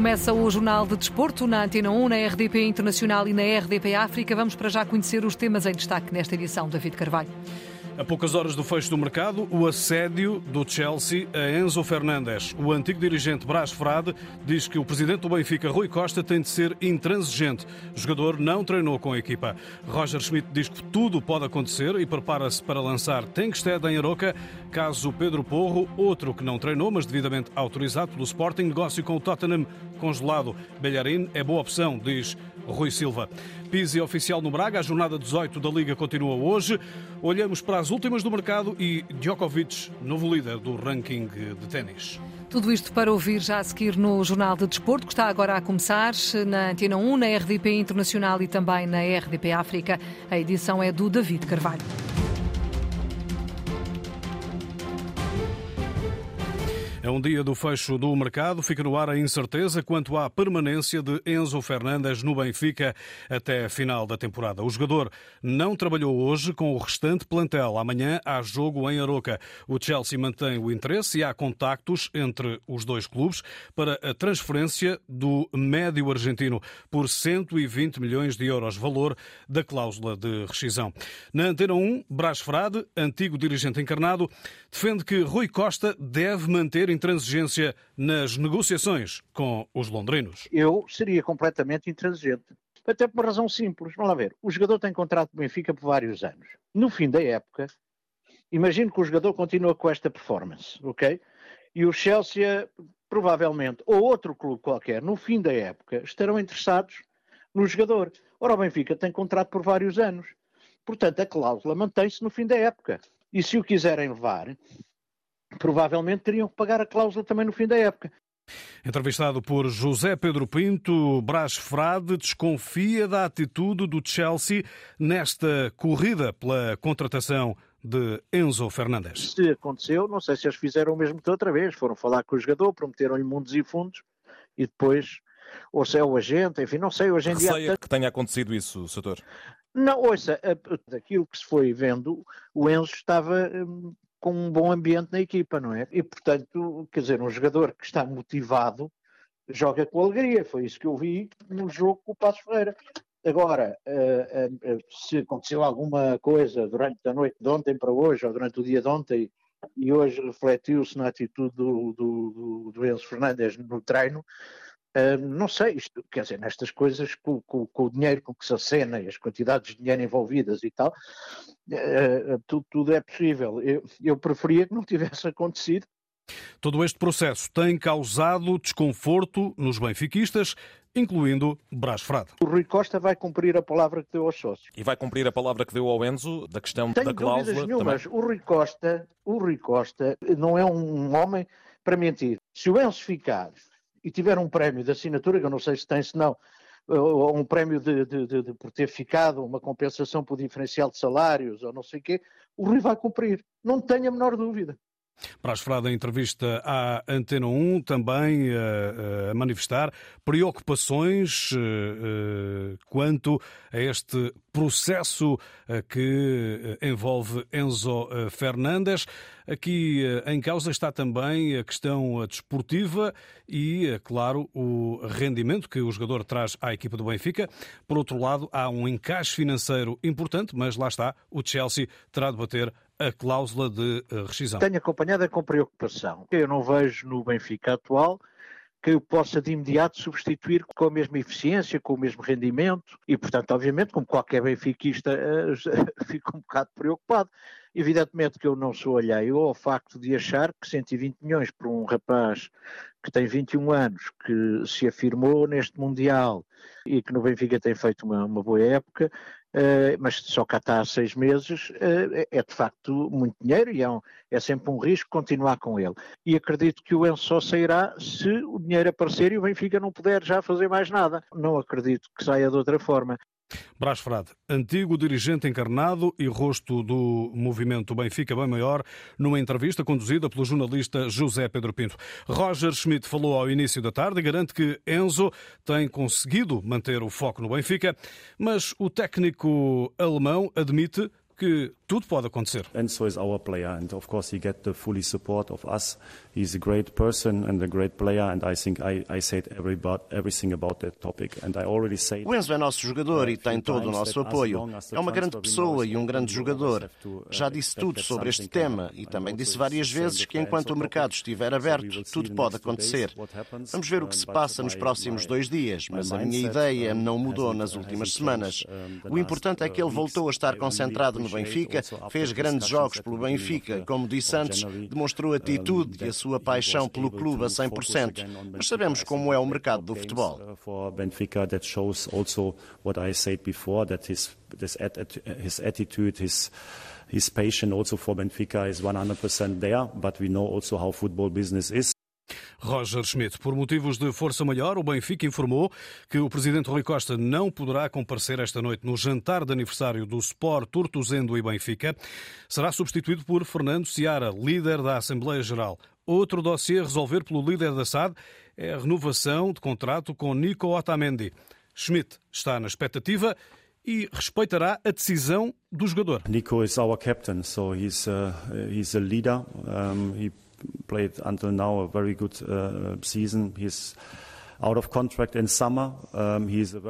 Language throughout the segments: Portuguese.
Começa o Jornal de Desporto na Antena 1, na RDP Internacional e na RDP África. Vamos para já conhecer os temas em destaque nesta edição. David Carvalho. A poucas horas do fecho do mercado, o assédio do Chelsea a Enzo Fernandes. O antigo dirigente Brás Frade diz que o presidente do Benfica, Rui Costa, tem de ser intransigente. O jogador não treinou com a equipa. Roger Schmidt diz que tudo pode acontecer e prepara-se para lançar Tenkstead em Aroca, caso Pedro Porro, outro que não treinou, mas devidamente autorizado pelo Sporting, negócio com o Tottenham congelado. Belharin é boa opção, diz Rui Silva. Pizzi oficial no Braga, a jornada 18 da Liga continua hoje. Olhamos para as últimas do mercado e Djokovic, novo líder do ranking de ténis. Tudo isto para ouvir já a seguir no Jornal de Desporto, que está agora a começar na Antena 1, na RDP Internacional e também na RDP África. A edição é do David Carvalho. É um dia do fecho do mercado. Fica no ar a incerteza quanto à permanência de Enzo Fernandes no Benfica até a final da temporada. O jogador não trabalhou hoje com o restante plantel. Amanhã há jogo em Aroca. O Chelsea mantém o interesse e há contactos entre os dois clubes para a transferência do médio argentino por 120 milhões de euros, valor da cláusula de rescisão. Na Antena 1, Brás Frade, antigo dirigente encarnado, defende que Rui Costa deve manter intransigência nas negociações com os londrinos? Eu seria completamente intransigente. Até por uma razão simples. Vamos lá ver. O jogador tem contrato com o Benfica por vários anos. No fim da época, imagino que o jogador continua com esta performance, ok? E o Chelsea, provavelmente, ou outro clube qualquer, no fim da época, estarão interessados no jogador. Ora, o Benfica tem contrato por vários anos. Portanto, a cláusula mantém-se no fim da época. E se o quiserem levar, provavelmente teriam que pagar a cláusula também no fim da época. Entrevistado por José Pedro Pinto, Brás Frade desconfia da atitude do Chelsea nesta corrida pela contratação de Enzo Fernandes. Se aconteceu, não sei se eles fizeram o mesmo que outra vez, foram falar com o jogador, prometeram-lhe mundos e fundos e depois, ou se é o agente, enfim, não sei, hoje em Receia dia... que tenha acontecido isso, Soutor? Não, ouça, daquilo que se foi vendo, o Enzo estava hum, com um bom ambiente na equipa, não é? E, portanto, quer dizer, um jogador que está motivado joga com alegria. Foi isso que eu vi no jogo com o Passos Ferreira. Agora, uh, uh, se aconteceu alguma coisa durante a noite de ontem para hoje, ou durante o dia de ontem, e hoje refletiu-se na atitude do, do, do Enzo Fernandes no treino, Uh, não sei, isto, quer dizer, nestas coisas, com, com, com, o dinheiro com que se acena e as quantidades de dinheiro envolvidas e tal, uh, tudo, tudo, é possível. Eu, eu preferia que não tivesse acontecido. Todo este processo tem causado desconforto nos benfiquistas, incluindo Brás Frade. O Rui Costa vai cumprir a palavra que deu aos sócios. E vai cumprir a palavra que deu ao Enzo da questão Tenho da cláusula nenhumas. O Rui Costa, o Rui Costa não é um homem para mentir. Se o Enzo ficar e tiver um prémio de assinatura, que eu não sei se tem, se não, ou um prémio de, de, de, de, por ter ficado, uma compensação por diferencial de salários, ou não sei o quê, o Rui vai cumprir. Não tenho a menor dúvida. Para a entrevista à Antena 1, também a, a manifestar preocupações uh, quanto a este processo que envolve Enzo Fernandes. Aqui em causa está também a questão desportiva e, claro, o rendimento que o jogador traz à equipa do Benfica. Por outro lado, há um encaixe financeiro importante, mas lá está, o Chelsea terá de bater a cláusula de rescisão. Tenho acompanhado com preocupação. Eu não vejo no Benfica atual que eu possa de imediato substituir com a mesma eficiência, com o mesmo rendimento e, portanto, obviamente, como qualquer benfiquista, fico um bocado preocupado. Evidentemente que eu não sou alheio ao facto de achar que 120 milhões para um rapaz que tem 21 anos, que se afirmou neste Mundial e que no Benfica tem feito uma, uma boa época, Uh, mas só cá está há seis meses, uh, é de facto muito dinheiro e é, um, é, sempre um risco continuar com ele. E acredito que o Enzo só sairá se o dinheiro aparecer e o Benfica não puder já fazer mais nada. Não acredito que saia de outra forma. Brás Frade, antigo dirigente encarnado e rosto do movimento Benfica Bem Maior, numa entrevista conduzida pelo jornalista José Pedro Pinto. Roger Schmidt falou ao início da tarde e garante que Enzo tem conseguido manter o foco no Benfica, mas o técnico alemão admite que tudo pode acontecer. Enzo is our player and of course he get the fully support of us. He's a great person and a great player and I think I, I said every, everything about that topic and I already said O Enzo é nosso jogador e tem todo o nosso apoio. É uma grande pessoa e um grande jogador. Já disse tudo sobre este tema e também disse várias vezes que enquanto o mercado estiver aberto, tudo pode acontecer. Vamos ver o que se passa nos próximos dois dias, mas a minha ideia não mudou nas últimas semanas. O importante é que ele voltou a estar concentrado no Benfica, fez grandes jogos pelo Benfica, como disse antes, demonstrou atitude e a sua paixão pelo clube a 100%. Mas sabemos como é o mercado do futebol. His his passion also for Benfica is 100% there, but we know also how football business is. Roger Schmidt. Por motivos de força maior, o Benfica informou que o presidente Rui Costa não poderá comparecer esta noite no jantar de aniversário do Sport Tortuzendo e Benfica. Será substituído por Fernando Seara, líder da Assembleia Geral. Outro dossiê a resolver pelo líder da SAD é a renovação de contrato com Nico Otamendi. Schmidt está na expectativa e respeitará a decisão do jogador. Nico is our captain, so he's uh, he's a leader. Um, he played until now a very good uh, season. He's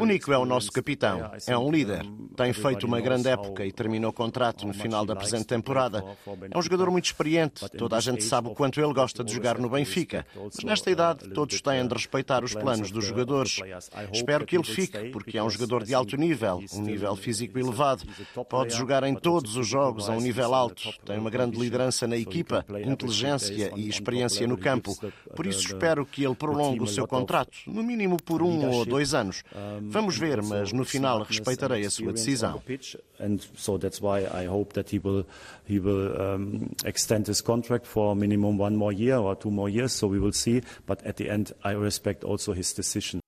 o Nico é o nosso capitão, é um líder, tem feito uma grande época e terminou o contrato no final da presente temporada. É um jogador muito experiente, toda a gente sabe o quanto ele gosta de jogar no Benfica, mas nesta idade todos têm de respeitar os planos dos jogadores. Espero que ele fique, porque é um jogador de alto nível, um nível físico elevado, pode jogar em todos os jogos a um nível alto, tem uma grande liderança na equipa, inteligência e experiência no campo. Por isso espero que ele prolongue o seu contrato no mínimo por um ou dois anos. Vamos ver, mas no final respeitarei a sua decisão. And so that's why I hope that he will he will um, extend his contract for minimum one more year or two more years. So we will see. But at the end, I respect also his decision.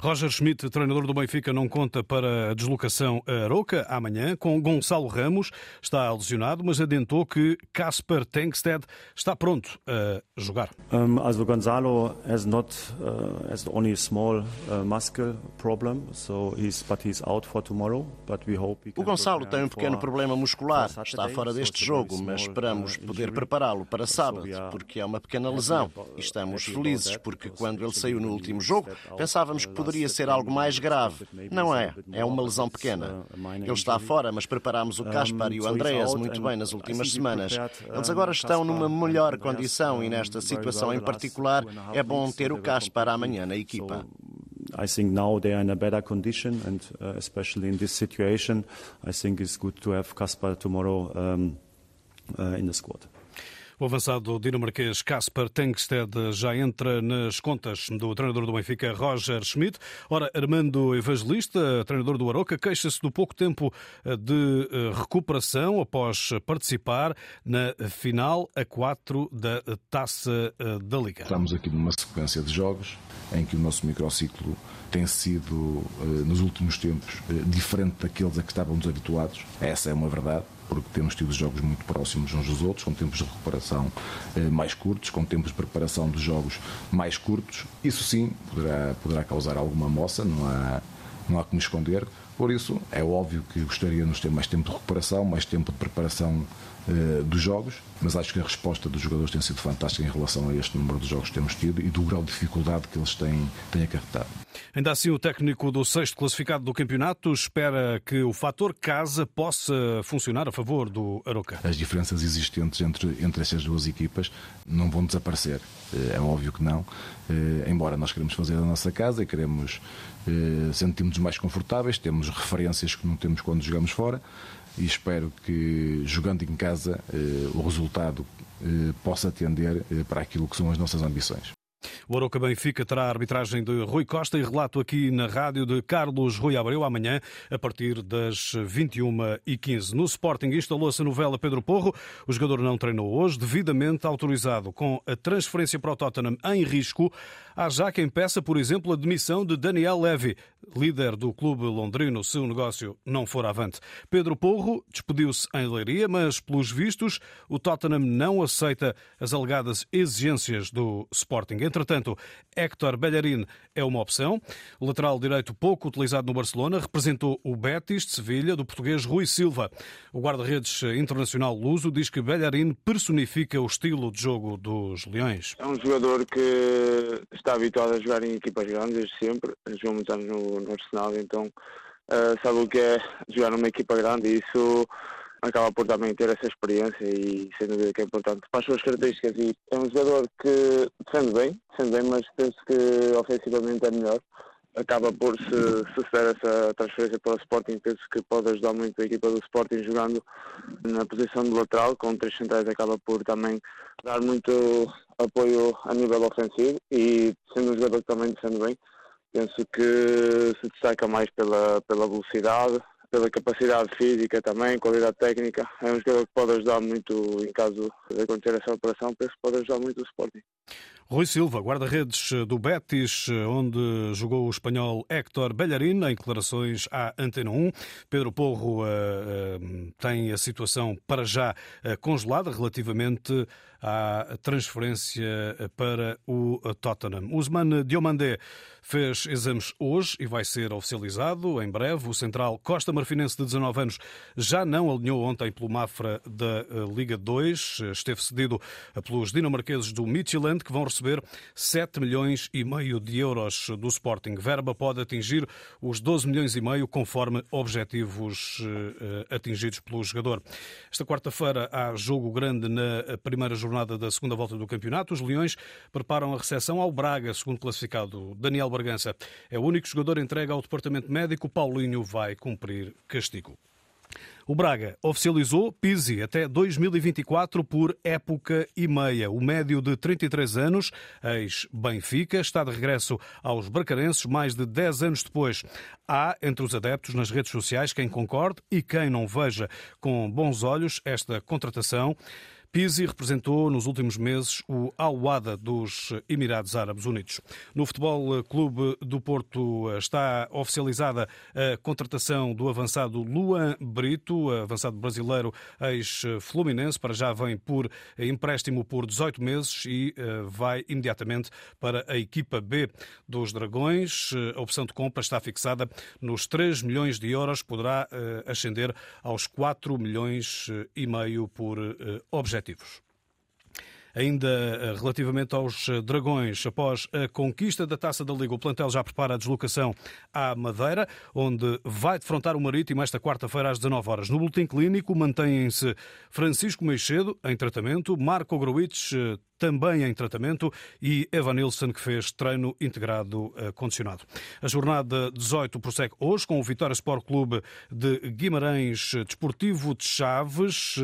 Roger Schmidt, treinador do Benfica, não conta para a deslocação a Aroca amanhã, com Gonçalo Ramos, está lesionado, mas adiantou que Casper Tengsted está pronto a jogar. Um, also Gonçalo has not uh, has only a small uh, muscle problem, so he's but he's out for tomorrow, but we hope O Gonçalo tem um pequeno problema muscular, está fora deste jogo, mas esperamos uh, poder prepará-lo para sábado, porque é uma pequena lesão. E estamos felizes porque quando ele saiu no último jogo, pensávamos que poderia ser algo mais grave. Não é, é uma lesão pequena. Ele está fora, mas preparámos o Caspar e o Andreas muito bem nas últimas semanas. Eles agora estão numa melhor condição e nesta situação em particular é bom ter o Caspar amanhã na equipa. I think now they are in a better condition, and uh, especially in this situation, I think it's good to have Kaspar tomorrow um, uh, in the squad. O avançado dinamarquês Kasper Tengsted já entra nas contas do treinador do Benfica, Roger Schmidt. Ora, Armando Evangelista, treinador do Aroca, queixa-se do pouco tempo eh, de eh, recuperação após participar na final a 4 da Taça eh, da Liga. Estamos aqui numa sequência de jogos em que o nosso microciclo tem sido, nos últimos tempos, diferente daqueles a que estávamos habituados. Essa é uma verdade porque temos tido jogos muito próximos uns dos outros, com tempos de recuperação eh, mais curtos, com tempos de preparação dos jogos mais curtos. Isso sim poderá, poderá causar alguma moça, não há, não há como esconder. Por isso, é óbvio que gostaríamos de ter mais tempo de recuperação, mais tempo de preparação eh, dos jogos, mas acho que a resposta dos jogadores tem sido fantástica em relação a este número de jogos que temos tido e do grau de dificuldade que eles têm, têm acarretado. Ainda assim, o técnico do sexto classificado do campeonato espera que o fator casa possa funcionar a favor do Aroca. As diferenças existentes entre, entre essas duas equipas não vão desaparecer, eh, é óbvio que não, eh, embora nós queremos fazer a nossa casa e queremos sentirmos mais confortáveis, temos referências que não temos quando jogamos fora, e espero que, jogando em casa, eh, o resultado eh, possa atender eh, para aquilo que são as nossas ambições. O Aroca Benfica terá a arbitragem de Rui Costa e relato aqui na rádio de Carlos Rui Abreu amanhã, a partir das 21h15. No Sporting instalou-se a novela Pedro Porro. O jogador não treinou hoje, devidamente autorizado com a transferência para o Tottenham em risco. Há já quem peça, por exemplo, a demissão de Daniel Levy, líder do clube londrino, se o negócio não for avante. Pedro Porro despediu-se em Leiria, mas, pelos vistos, o Tottenham não aceita as alegadas exigências do Sporting. Entretanto, Héctor Bellerin é uma opção. O lateral direito pouco utilizado no Barcelona representou o Betis de Sevilha do português Rui Silva. O guarda-redes internacional luso diz que Bellerin personifica o estilo de jogo dos Leões. É um jogador que está habituado a jogar em equipas grandes desde sempre. Jogou muitos anos no, no Arsenal, então uh, sabe o que é jogar numa equipa grande e isso acaba por também ter essa experiência e sem dúvida que é importante. Para as suas características, e é um jogador que defende bem, defende bem, mas penso que ofensivamente é melhor. Acaba por se suceder essa transferência para o Sporting, penso que pode ajudar muito a equipa do Sporting jogando na posição de lateral, com três centrais acaba por também dar muito apoio a nível ofensivo e sendo um jogador que também defende bem, penso que se destaca mais pela, pela velocidade, pela capacidade física também, qualidade técnica. É um jogador que pode ajudar muito em caso de acontecer essa operação, penso que pode ajudar muito o Sporting. Rui Silva, guarda-redes do Betis, onde jogou o espanhol Héctor Bellerin, em declarações à Antena 1. Pedro Porro uh, uh, tem a situação para já uh, congelada relativamente à transferência para o Tottenham. Usman Diomandé fez exames hoje e vai ser oficializado em breve. O central Costa Marfinense, de 19 anos, já não alinhou ontem pelo Mafra da Liga 2. Esteve cedido pelos dinamarqueses do Midtjylland, que vão receber 7 milhões e meio de euros do Sporting. Verba pode atingir os 12 milhões e meio, conforme objetivos atingidos pelo jogador. Esta quarta-feira há jogo grande na primeira jornada da segunda volta do campeonato. Os Leões preparam a recepção ao Braga, segundo classificado Daniel Bargança. É o único jogador entregue ao departamento médico. Paulinho vai cumprir castigo. O Braga oficializou Pizzi até 2024 por época e meia. O médio de 33 anos, ex-Benfica, está de regresso aos bracarenses mais de 10 anos depois. Há entre os adeptos nas redes sociais quem concorde e quem não veja com bons olhos esta contratação. Pizzi representou nos últimos meses o Al-Wada dos Emirados Árabes Unidos. No Futebol Clube do Porto está oficializada a contratação do avançado Luan Brito, avançado brasileiro ex-fluminense, para já vem por empréstimo por 18 meses e vai imediatamente para a equipa B dos Dragões. A opção de compra está fixada nos 3 milhões de euros, poderá ascender aos 4 milhões e meio por objeto objetivos. Ainda eh, relativamente aos eh, Dragões, após a conquista da Taça da Liga, o plantel já prepara a deslocação à Madeira, onde vai defrontar o Marítimo esta quarta-feira às 19 horas. No boletim clínico mantêm-se Francisco Meixedo em tratamento, Marco Gruitch eh, também em tratamento, e Evan Nilsson, que fez treino integrado condicionado. A jornada 18 prossegue hoje com o Vitória Sport Clube de Guimarães Desportivo de Chaves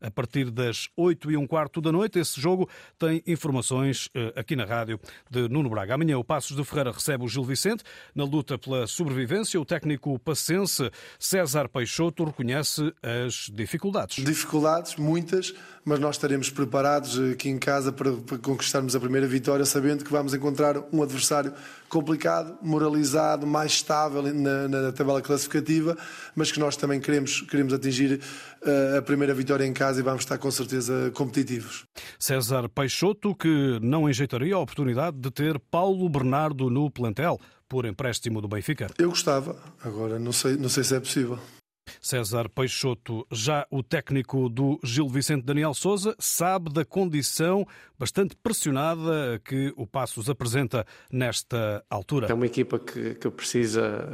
a partir das 8 e um quarto da noite. Esse jogo tem informações aqui na rádio de Nuno Braga. Amanhã o Passos de Ferreira recebe o Gil Vicente na luta pela sobrevivência. O técnico pacense César Peixoto reconhece as dificuldades. Dificuldades, muitas, mas nós estaremos preparados aqui em casa para, para conquistarmos a primeira vitória, sabendo que vamos encontrar um adversário complicado, moralizado, mais estável na, na, tabela classificativa, mas que nós também queremos, queremos atingir uh, a primeira vitória em casa e vamos estar com certeza competitivos. César Peixoto, que não enjeitaria a oportunidade de ter Paulo Bernardo no plantel por empréstimo do Benfica? Eu gostava, agora não sei, não sei se é possível. César Peixoto, já o técnico do Gil Vicente Daniel Souza, sabe da condição bastante pressionada que o Passos apresenta nesta altura. É uma equipa que, que precisa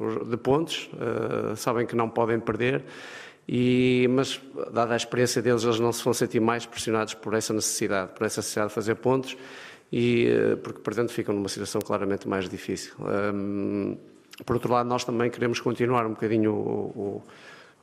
uh, de pontos, uh, sabem que não podem perder. E, mas, dada a experiência deles, eles não se vão sentir mais pressionados por essa necessidade, por essa necessidade de fazer pontos, e, porque, portanto, ficam numa situação claramente mais difícil. Um, por outro lado, nós também queremos continuar um bocadinho o,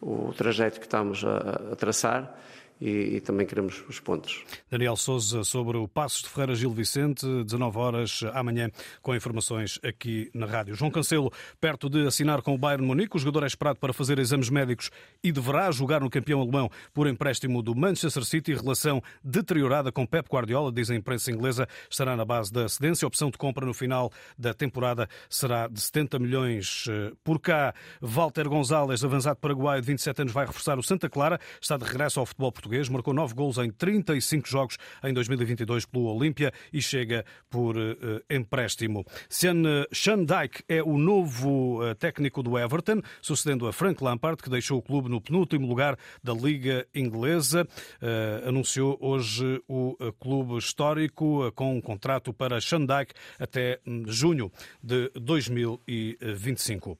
o, o trajeto que estamos a, a traçar e, e, também queremos os pontos. Daniel Souza sobre o Passos de Ferreira Gil Vicente, 19 horas amanhã, com informações aqui na rádio. João Cancelo, perto de assinar com o Bayern Munique, o jogador é esperado para fazer exames médicos e deverá jogar no campeão alemão por empréstimo do Manchester City. Relação deteriorada com Pep Guardiola, diz a imprensa inglesa, estará na base da cedência. A opção de compra no final da temporada será de 70 milhões eh, por cá. Walter Gonzalez, avançado paraguaio de 27 anos, vai reforçar o Santa Clara, está de regresso ao futebol português português, marcou 9 gols em 35 jogos em 2022 pelo Olímpia e chega por uh, empréstimo. Sean Dyke é o novo uh, técnico do Everton, sucedendo a Frank Lampard, que deixou o clube no penúltimo lugar da Liga Inglesa. Uh, anunciou hoje o clube histórico com um contrato para Sean Dyke até hum, junho de 2025.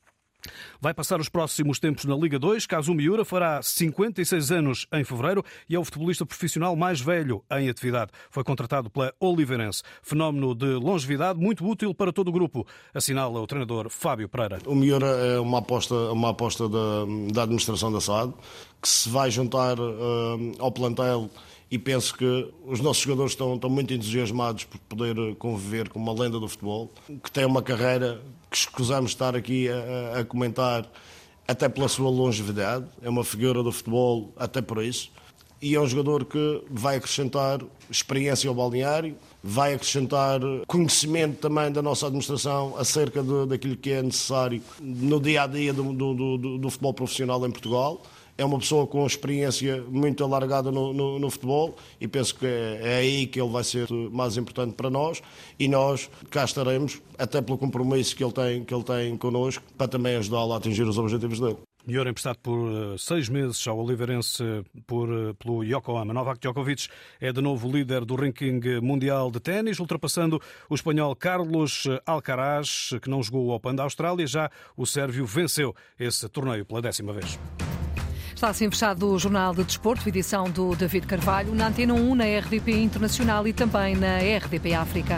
Vai passar os próximos tempos na Liga 2. Caso Miura fará 56 anos em fevereiro e é o futebolista profissional mais velho em atividade. Foi contratado pela Oliveirense. Fenómeno de longevidade muito útil para todo o grupo, assinala o treinador Fábio Pereira. O Miura é uma aposta, uma aposta da, da administração da SAD que se vai juntar uh, ao plantel e penso que os nossos jogadores estão, estão muito entusiasmados por poder conviver com uma lenda do futebol, que tem uma carreira que escusamos estar aqui a, a comentar até pela sua longevidade, é uma figura do futebol até por isso, e é um jogador que vai acrescentar experiência ao balneário, vai acrescentar conhecimento também da nossa administração acerca de, daquilo que é necessário no dia a dia do, do, do, do futebol profissional em Portugal é uma pessoa com experiência muito alargada no, no, no futebol e penso que é, é, aí que ele vai ser mais importante para nós e nós cá estaremos, até pelo compromisso que ele tem, que ele tem connosco, para também ajudá-lo a atingir os objetivos dele. Mior emprestado por uh, seis meses ao Oliveirense por, uh, pelo Yokohama. Novak Djokovic é de novo líder do ranking mundial de ténis, ultrapassando o espanhol Carlos Alcaraz, que não jogou o Open da Austrália. Já o sérvio venceu esse torneio pela décima vez. Está assim fechado o Jornal de Desporto, edição do David Carvalho, na Antena 1, na RDP Internacional e também na RDP África.